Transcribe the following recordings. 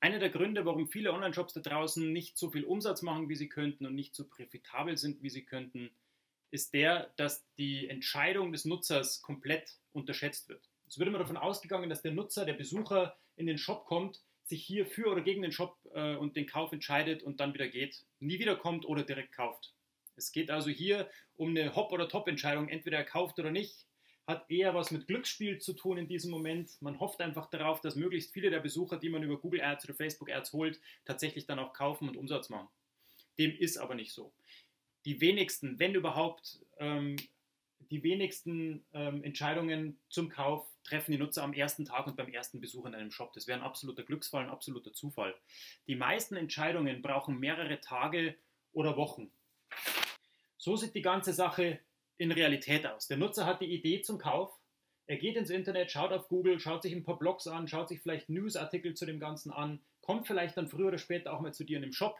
Einer der Gründe, warum viele Online-Shops da draußen nicht so viel Umsatz machen, wie sie könnten und nicht so profitabel sind, wie sie könnten, ist der, dass die Entscheidung des Nutzers komplett unterschätzt wird. Es wird immer davon ausgegangen, dass der Nutzer, der Besucher in den Shop kommt, sich hier für oder gegen den Shop äh, und den Kauf entscheidet und dann wieder geht, nie wiederkommt oder direkt kauft. Es geht also hier um eine Hop- oder Top-Entscheidung, entweder er kauft oder nicht, hat eher was mit Glücksspiel zu tun in diesem Moment. Man hofft einfach darauf, dass möglichst viele der Besucher, die man über Google Ads oder Facebook Ads holt, tatsächlich dann auch kaufen und Umsatz machen. Dem ist aber nicht so. Die wenigsten, wenn überhaupt, ähm, die wenigsten ähm, Entscheidungen zum Kauf treffen die Nutzer am ersten Tag und beim ersten Besuch in einem Shop. Das wäre ein absoluter Glücksfall, ein absoluter Zufall. Die meisten Entscheidungen brauchen mehrere Tage oder Wochen. So sieht die ganze Sache in Realität aus. Der Nutzer hat die Idee zum Kauf. Er geht ins Internet, schaut auf Google, schaut sich ein paar Blogs an, schaut sich vielleicht Newsartikel zu dem Ganzen an, kommt vielleicht dann früher oder später auch mal zu dir in den Shop,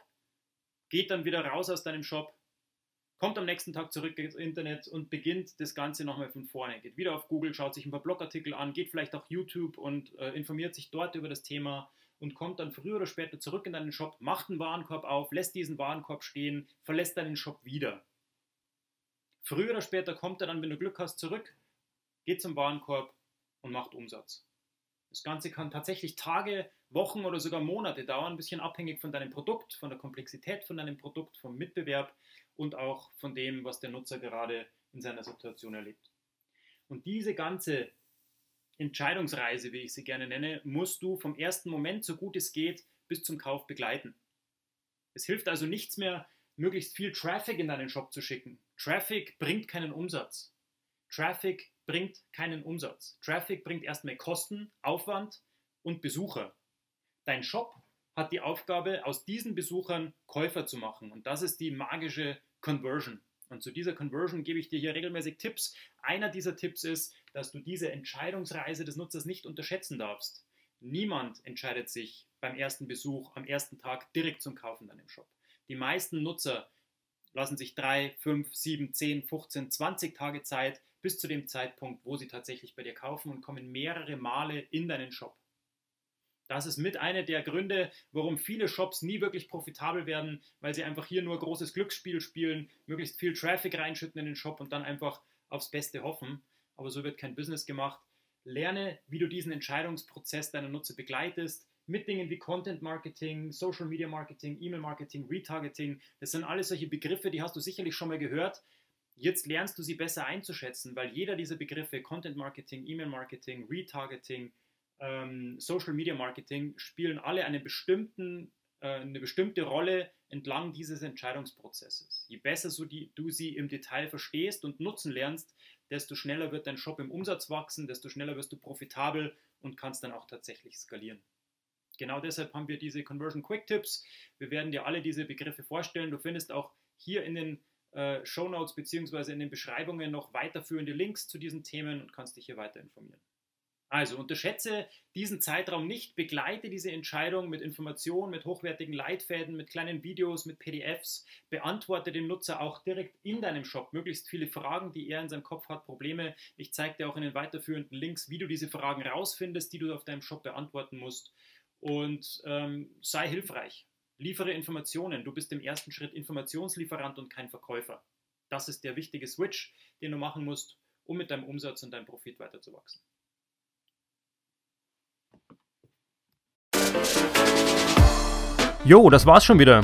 geht dann wieder raus aus deinem Shop, kommt am nächsten Tag zurück ins Internet und beginnt das Ganze nochmal von vorne. Geht wieder auf Google, schaut sich ein paar Blogartikel an, geht vielleicht auch YouTube und äh, informiert sich dort über das Thema und kommt dann früher oder später zurück in deinen Shop, macht einen Warenkorb auf, lässt diesen Warenkorb stehen, verlässt deinen Shop wieder. Früher oder später kommt er dann, wenn du Glück hast, zurück, geht zum Warenkorb und macht Umsatz. Das Ganze kann tatsächlich Tage, Wochen oder sogar Monate dauern, ein bisschen abhängig von deinem Produkt, von der Komplexität von deinem Produkt, vom Mitbewerb und auch von dem, was der Nutzer gerade in seiner Situation erlebt. Und diese ganze Entscheidungsreise, wie ich sie gerne nenne, musst du vom ersten Moment, so gut es geht, bis zum Kauf begleiten. Es hilft also nichts mehr, möglichst viel Traffic in deinen Shop zu schicken. Traffic bringt keinen Umsatz. Traffic bringt keinen Umsatz. Traffic bringt erstmal Kosten, Aufwand und Besucher. Dein Shop hat die Aufgabe, aus diesen Besuchern Käufer zu machen. Und das ist die magische Conversion. Und zu dieser Conversion gebe ich dir hier regelmäßig Tipps. Einer dieser Tipps ist, dass du diese Entscheidungsreise des Nutzers nicht unterschätzen darfst. Niemand entscheidet sich beim ersten Besuch am ersten Tag direkt zum Kaufen in deinem Shop. Die meisten Nutzer lassen sich drei, fünf, sieben, zehn, 15, 20 Tage Zeit bis zu dem Zeitpunkt, wo sie tatsächlich bei dir kaufen und kommen mehrere Male in deinen Shop. Das ist mit einer der Gründe, warum viele Shops nie wirklich profitabel werden, weil sie einfach hier nur großes Glücksspiel spielen, möglichst viel Traffic reinschütten in den Shop und dann einfach aufs Beste hoffen. Aber so wird kein Business gemacht. Lerne, wie du diesen Entscheidungsprozess deiner Nutzer begleitest, mit Dingen wie Content Marketing, Social Media Marketing, E-Mail Marketing, Retargeting. Das sind alles solche Begriffe, die hast du sicherlich schon mal gehört. Jetzt lernst du sie besser einzuschätzen, weil jeder dieser Begriffe, Content Marketing, E-Mail Marketing, Retargeting, ähm, Social Media Marketing, spielen alle eine, äh, eine bestimmte Rolle entlang dieses Entscheidungsprozesses. Je besser so die, du sie im Detail verstehst und nutzen lernst, desto schneller wird dein Shop im Umsatz wachsen, desto schneller wirst du profitabel und kannst dann auch tatsächlich skalieren. Genau deshalb haben wir diese Conversion Quick Tips. Wir werden dir alle diese Begriffe vorstellen. Du findest auch hier in den äh, Show Notes bzw. in den Beschreibungen noch weiterführende Links zu diesen Themen und kannst dich hier weiter informieren. Also unterschätze diesen Zeitraum nicht, begleite diese Entscheidung mit Informationen, mit hochwertigen Leitfäden, mit kleinen Videos, mit PDFs, beantworte dem Nutzer auch direkt in deinem Shop möglichst viele Fragen, die er in seinem Kopf hat, Probleme. Ich zeige dir auch in den weiterführenden Links, wie du diese Fragen rausfindest, die du auf deinem Shop beantworten musst und ähm, sei hilfreich. Liefere Informationen. Du bist im ersten Schritt Informationslieferant und kein Verkäufer. Das ist der wichtige Switch, den du machen musst, um mit deinem Umsatz und deinem Profit weiterzuwachsen. Jo, das war's schon wieder.